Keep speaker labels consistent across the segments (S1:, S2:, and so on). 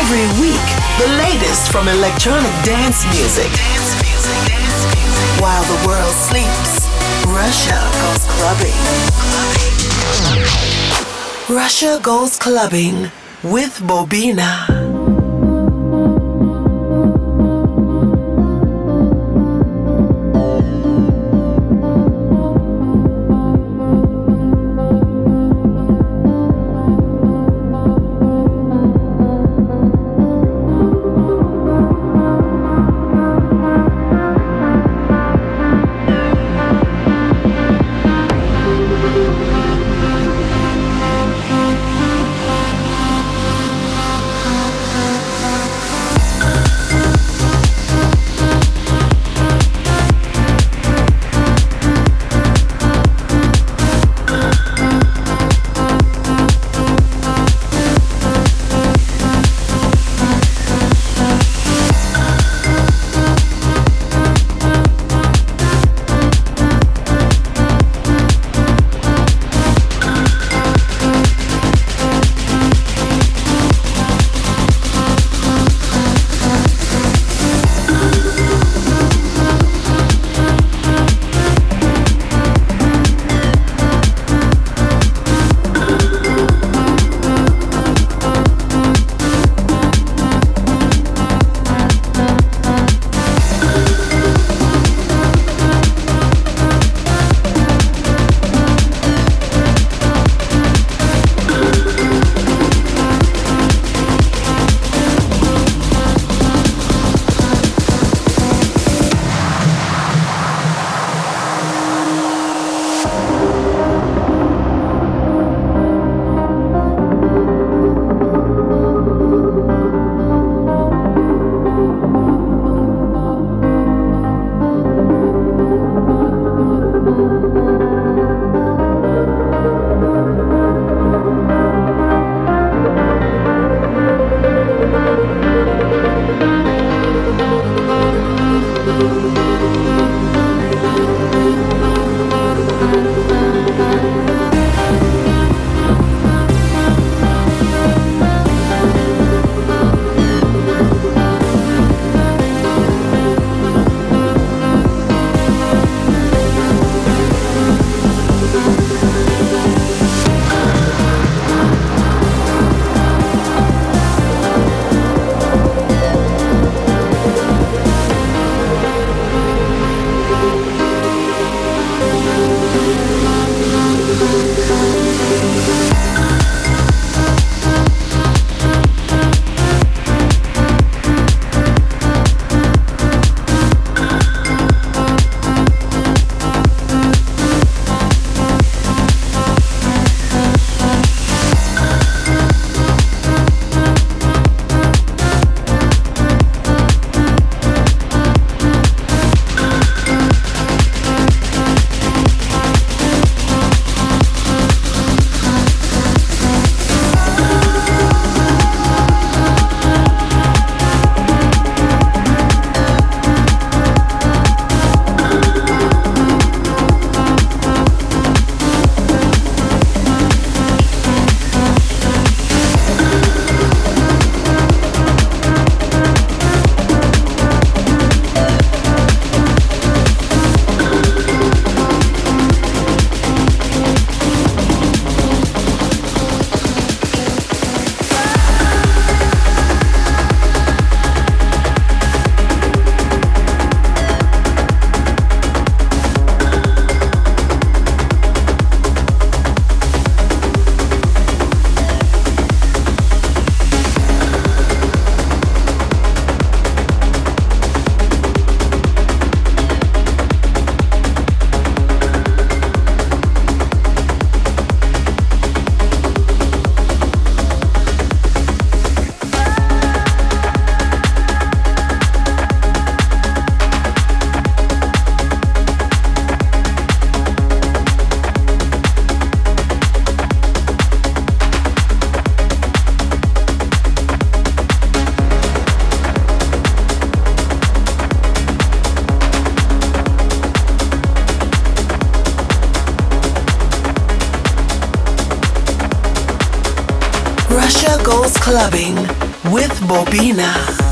S1: Every week, the latest from electronic dance music. While the world sleeps, Russia goes clubbing. Russia goes clubbing with Bobina.
S2: Asha goes clubbing with Bobina.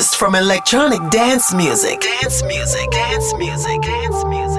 S2: From electronic dance music. Dance music, dance music, dance music,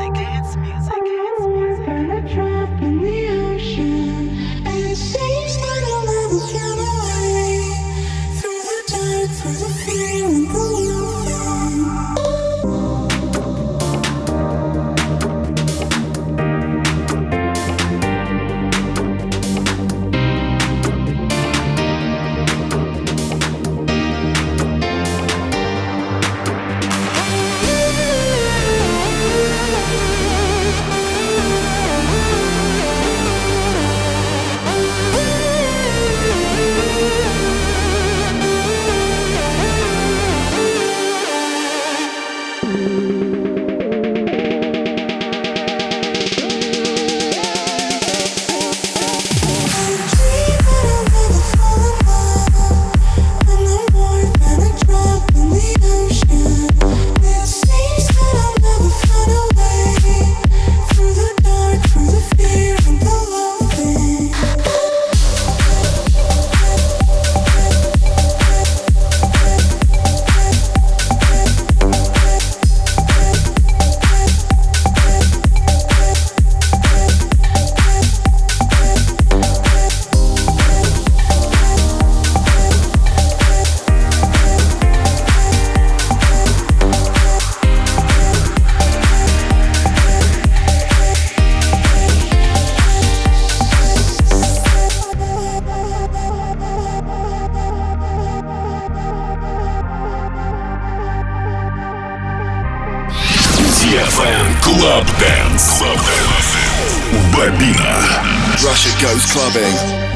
S2: Russia goes clubbing.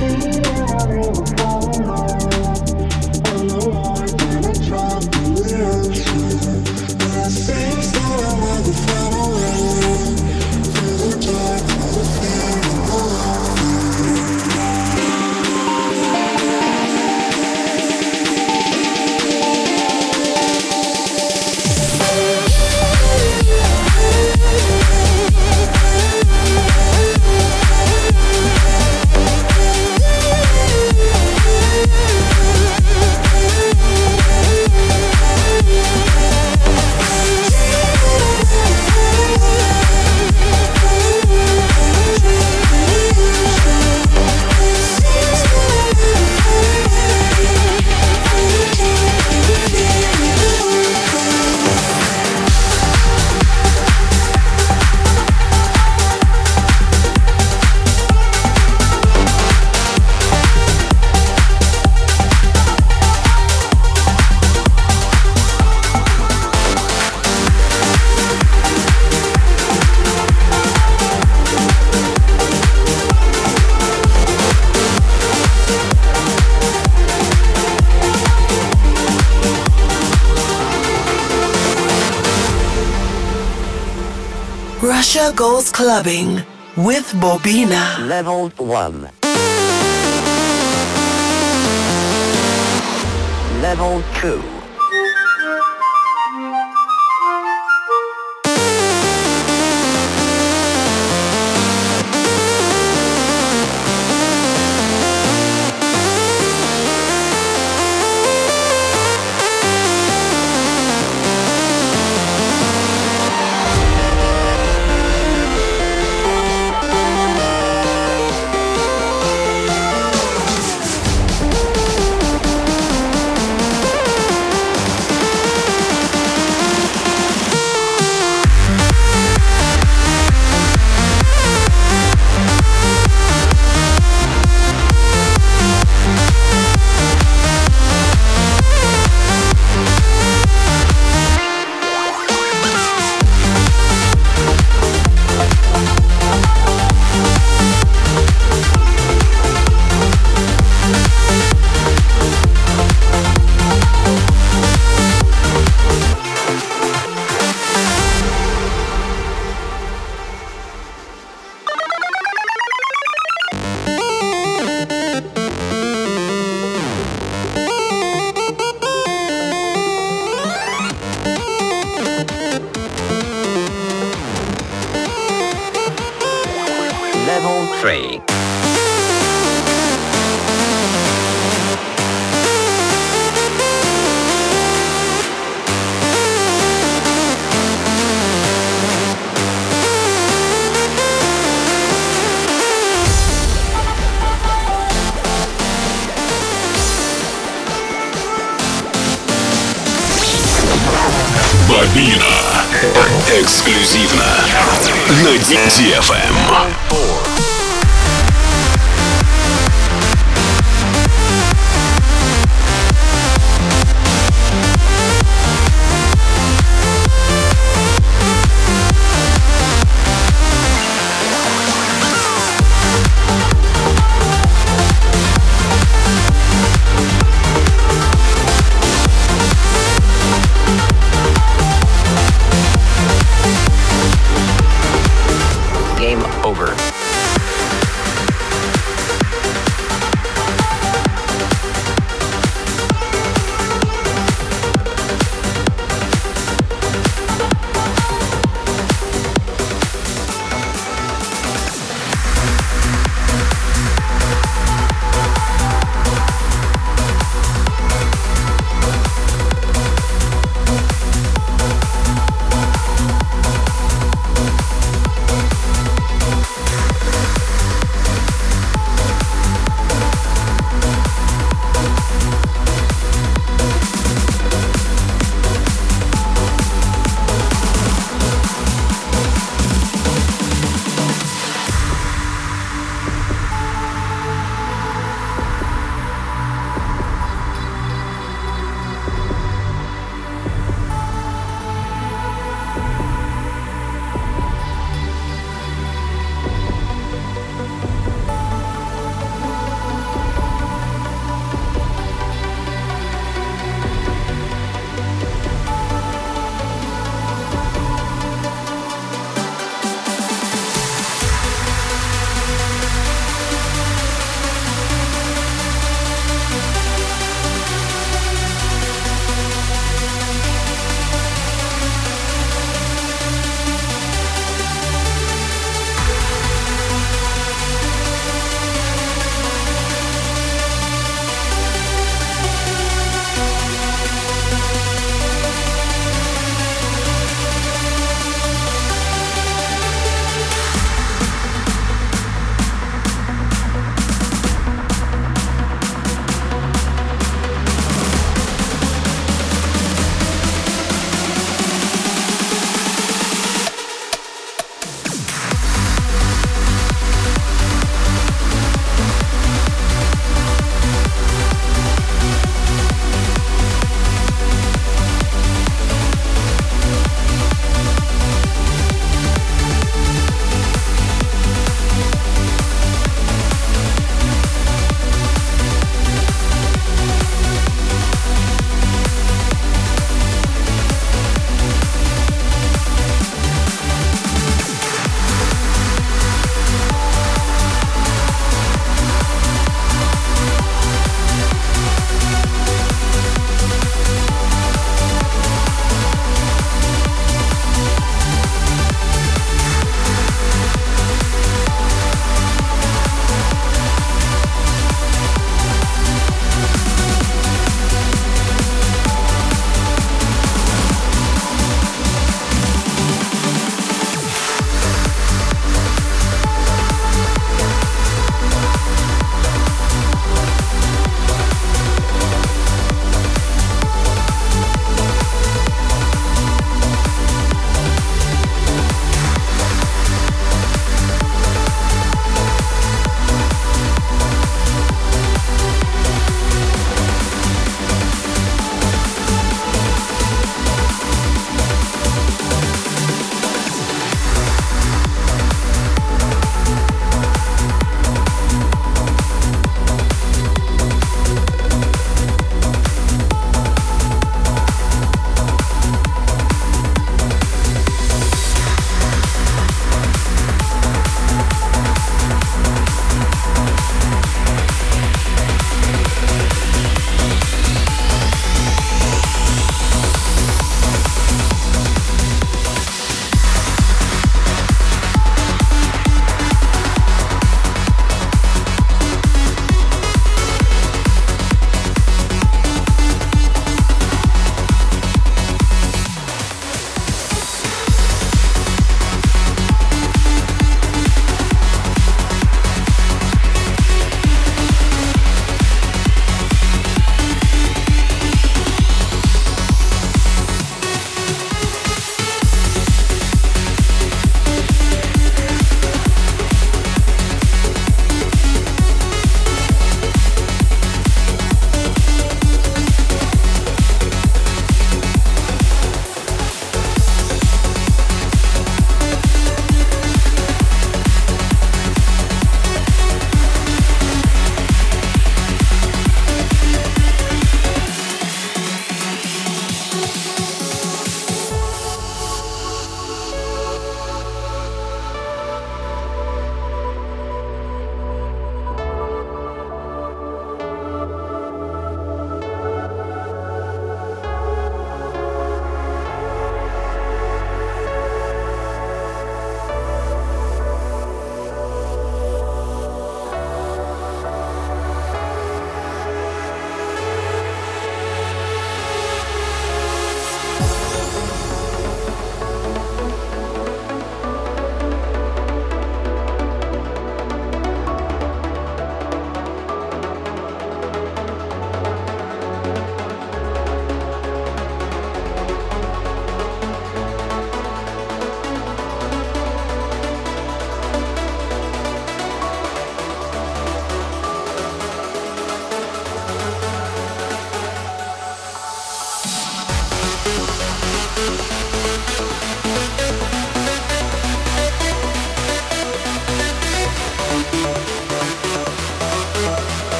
S1: Clubbing with Bobina.
S3: Level 1. Level 2.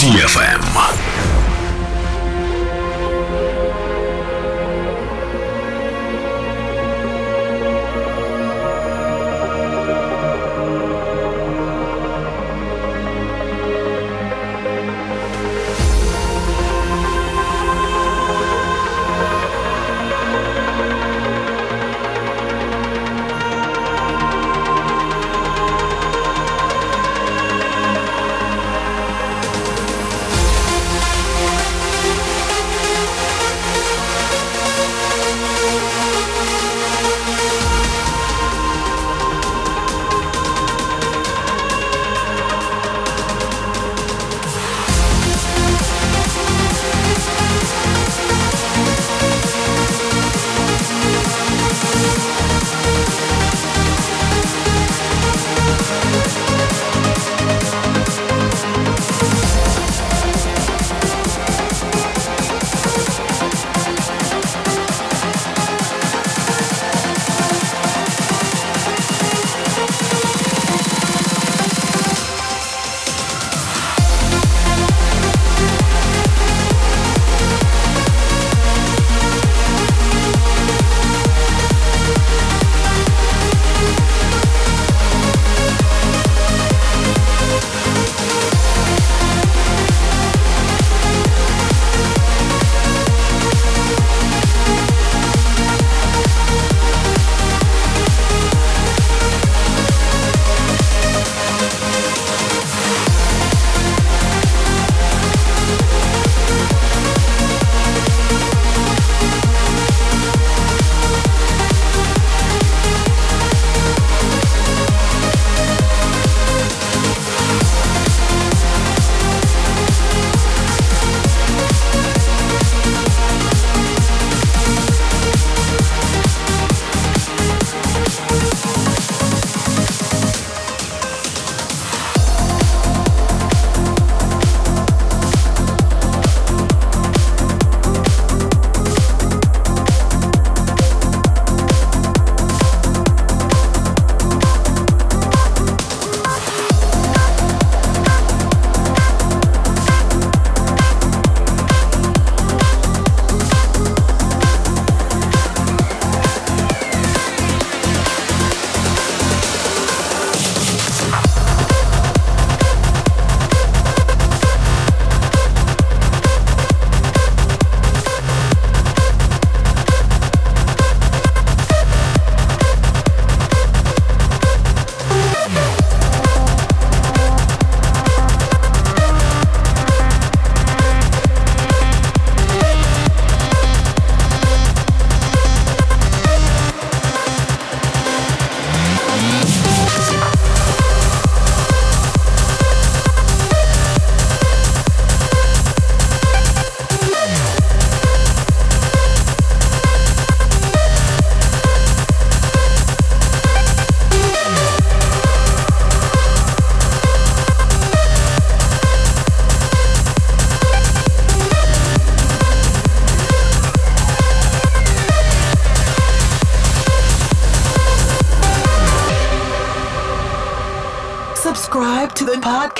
S4: DFM.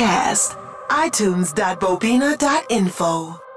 S1: Podcast. iTunes.bobina.info.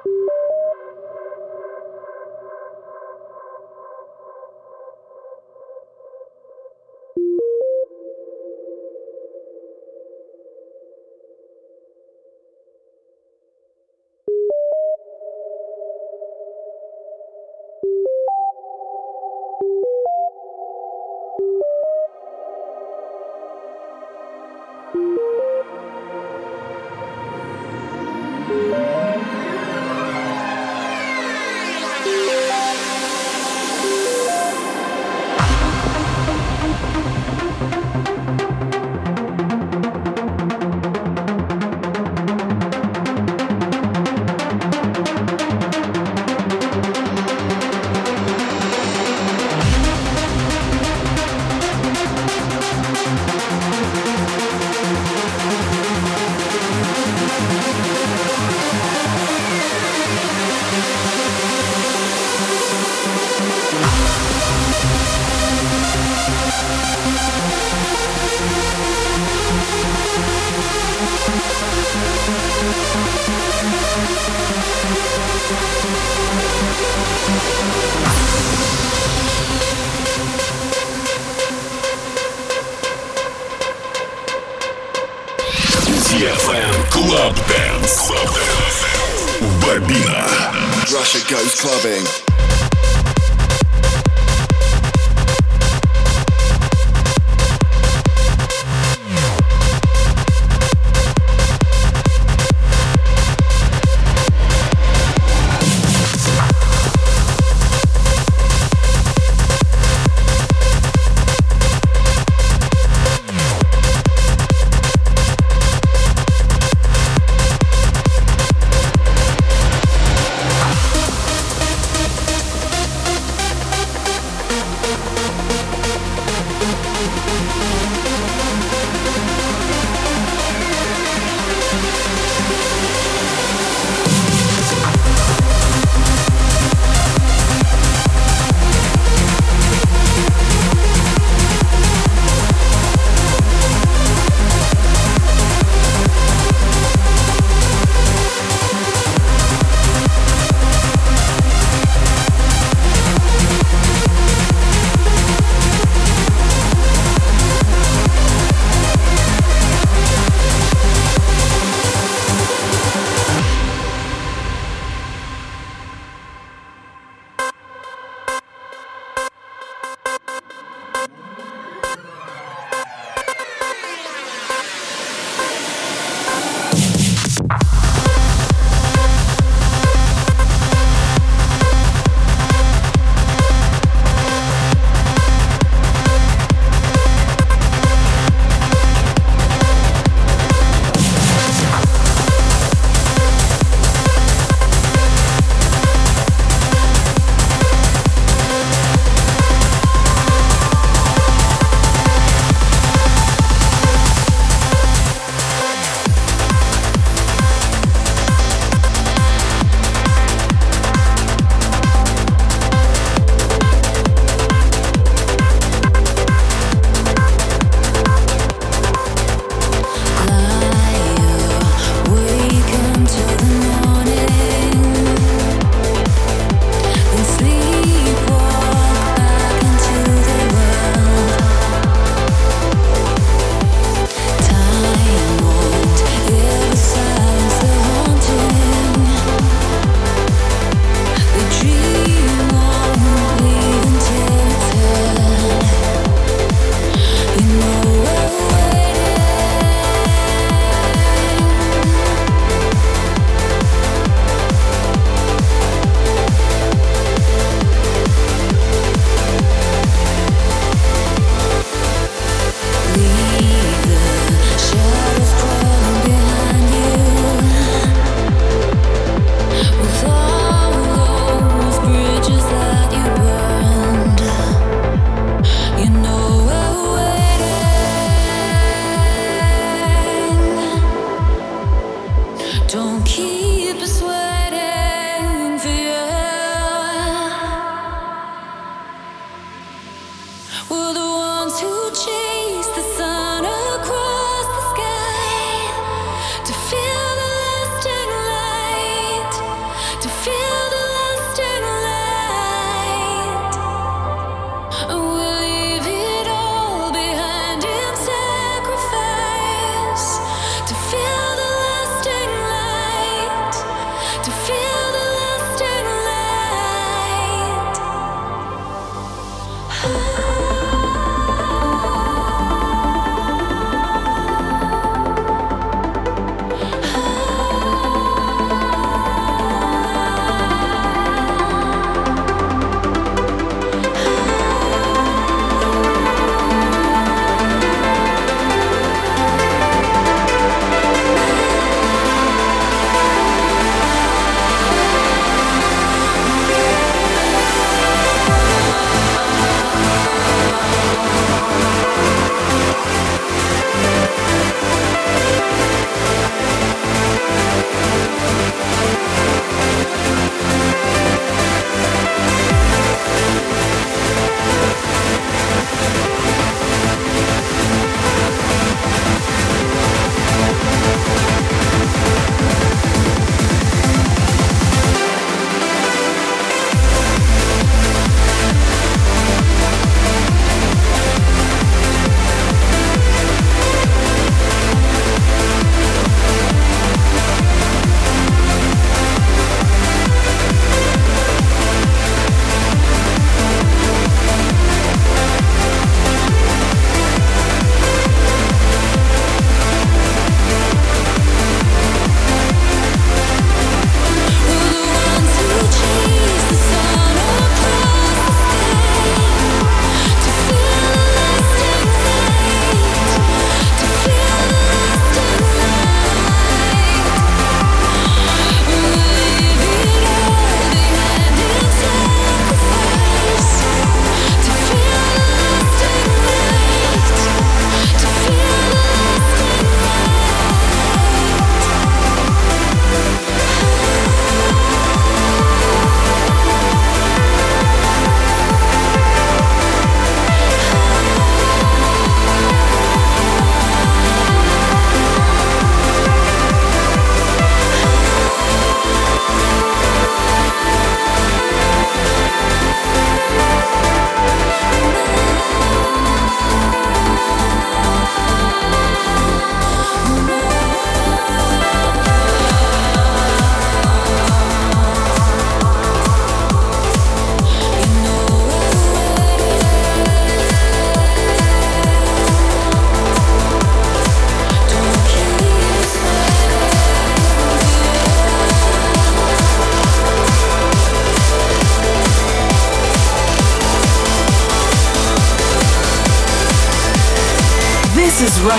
S4: DFM Club Dance. Club Dance.
S5: Russia goes clubbing.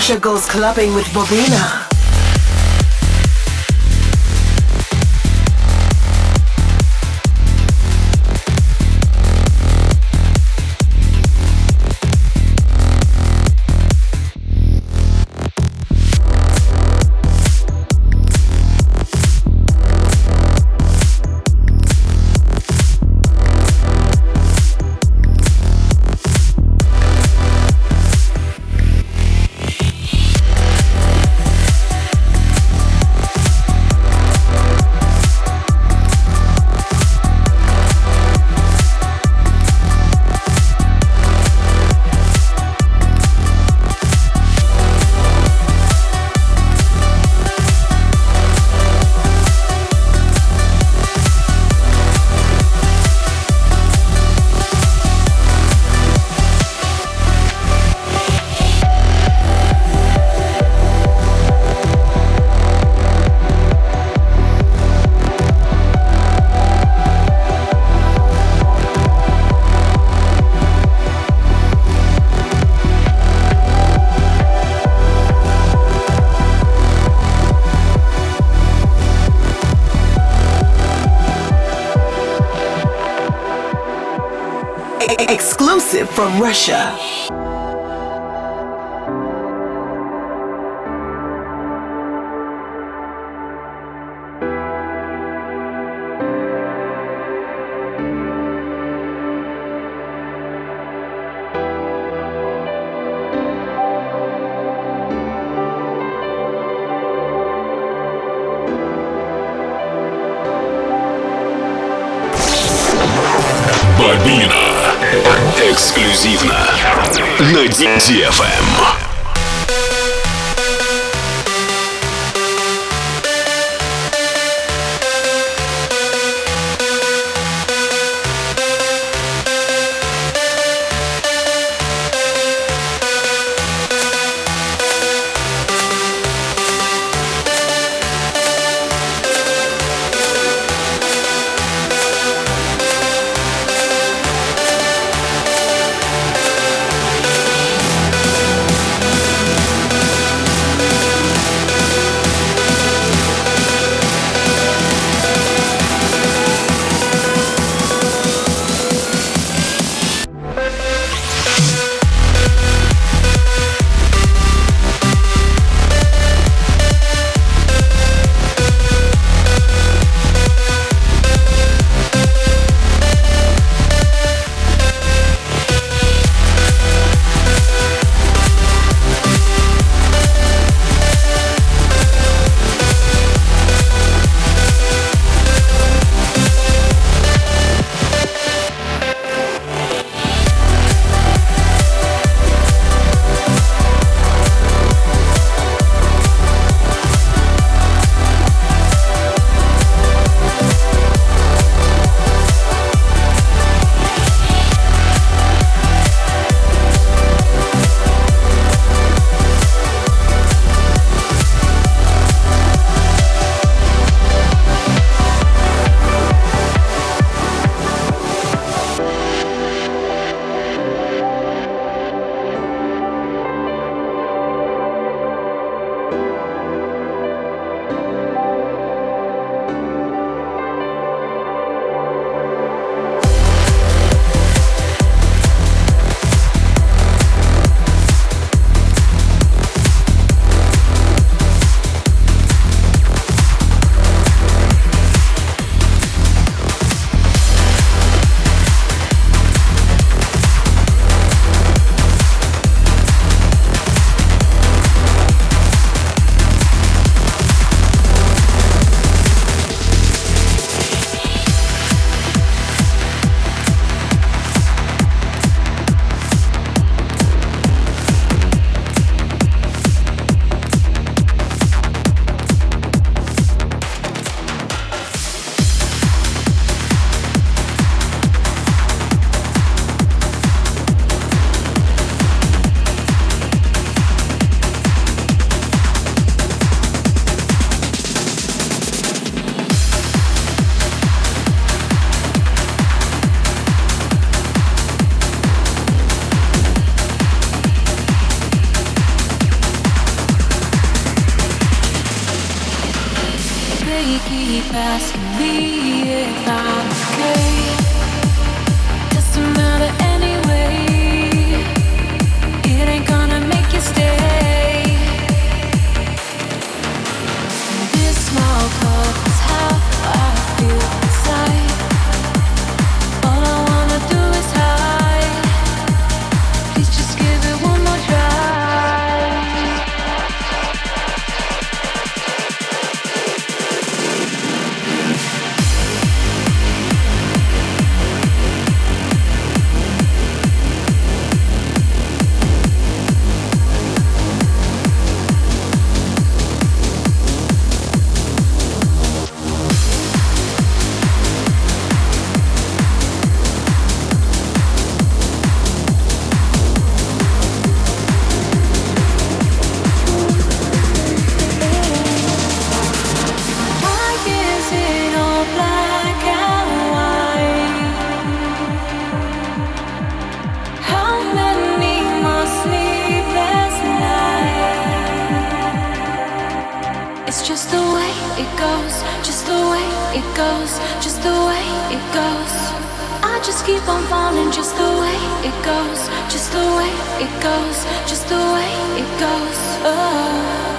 S1: Russia Goes Clubbing with Bobina. From Russia.
S4: DFM.
S2: It goes. I just keep on falling, just the way it goes, just the way it goes, just the way it goes. Oh.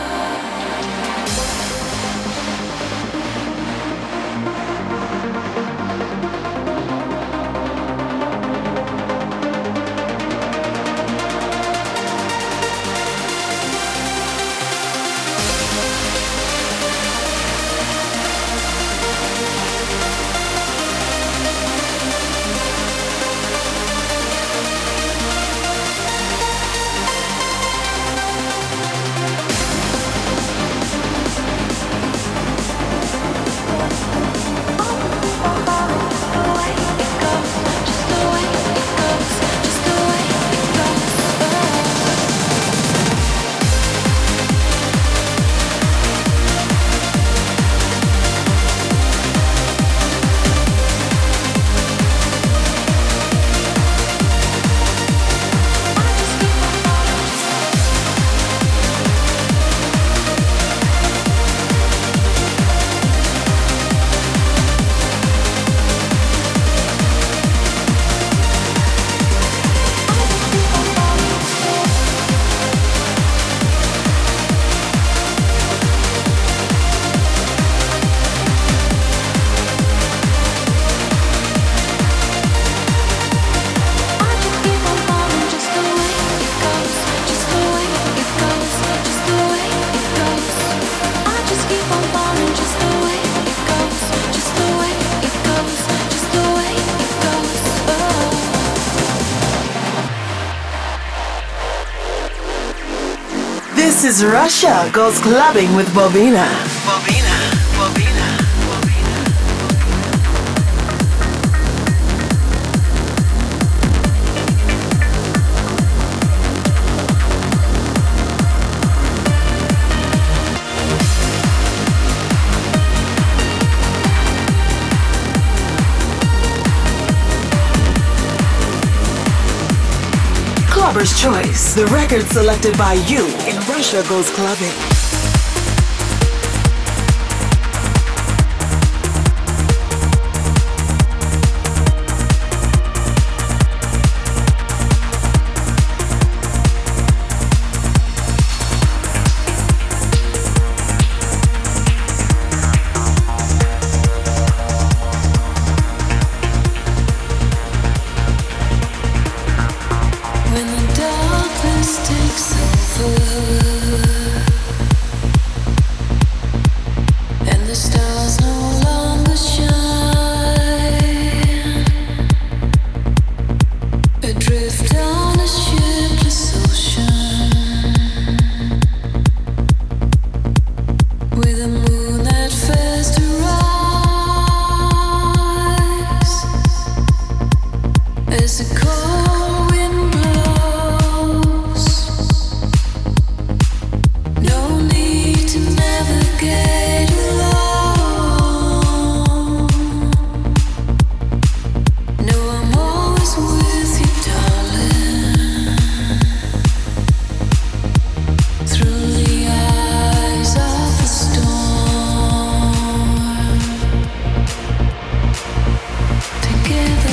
S1: This is Russia goes clubbing with Bobina. Bobina, Bobina, Bobina. Clubber's Choice, the record selected by you Russia Goes Clubbing.
S4: give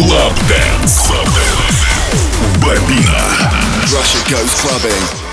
S4: Club Dance. Club Dance. Bambina.
S2: Russia goes clubbing.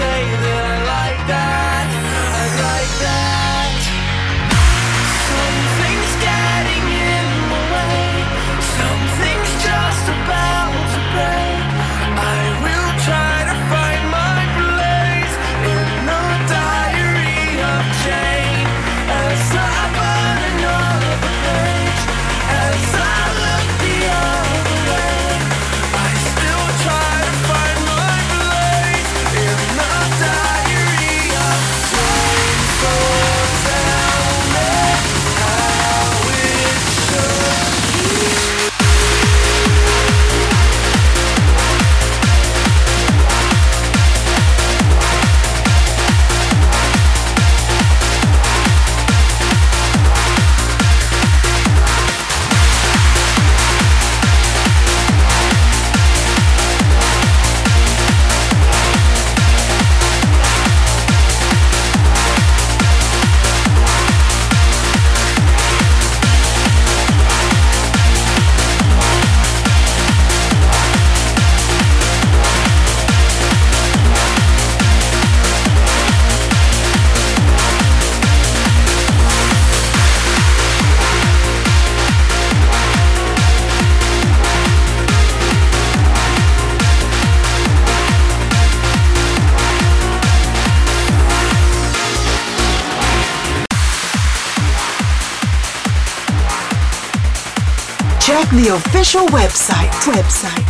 S6: Say that the
S1: official website, website.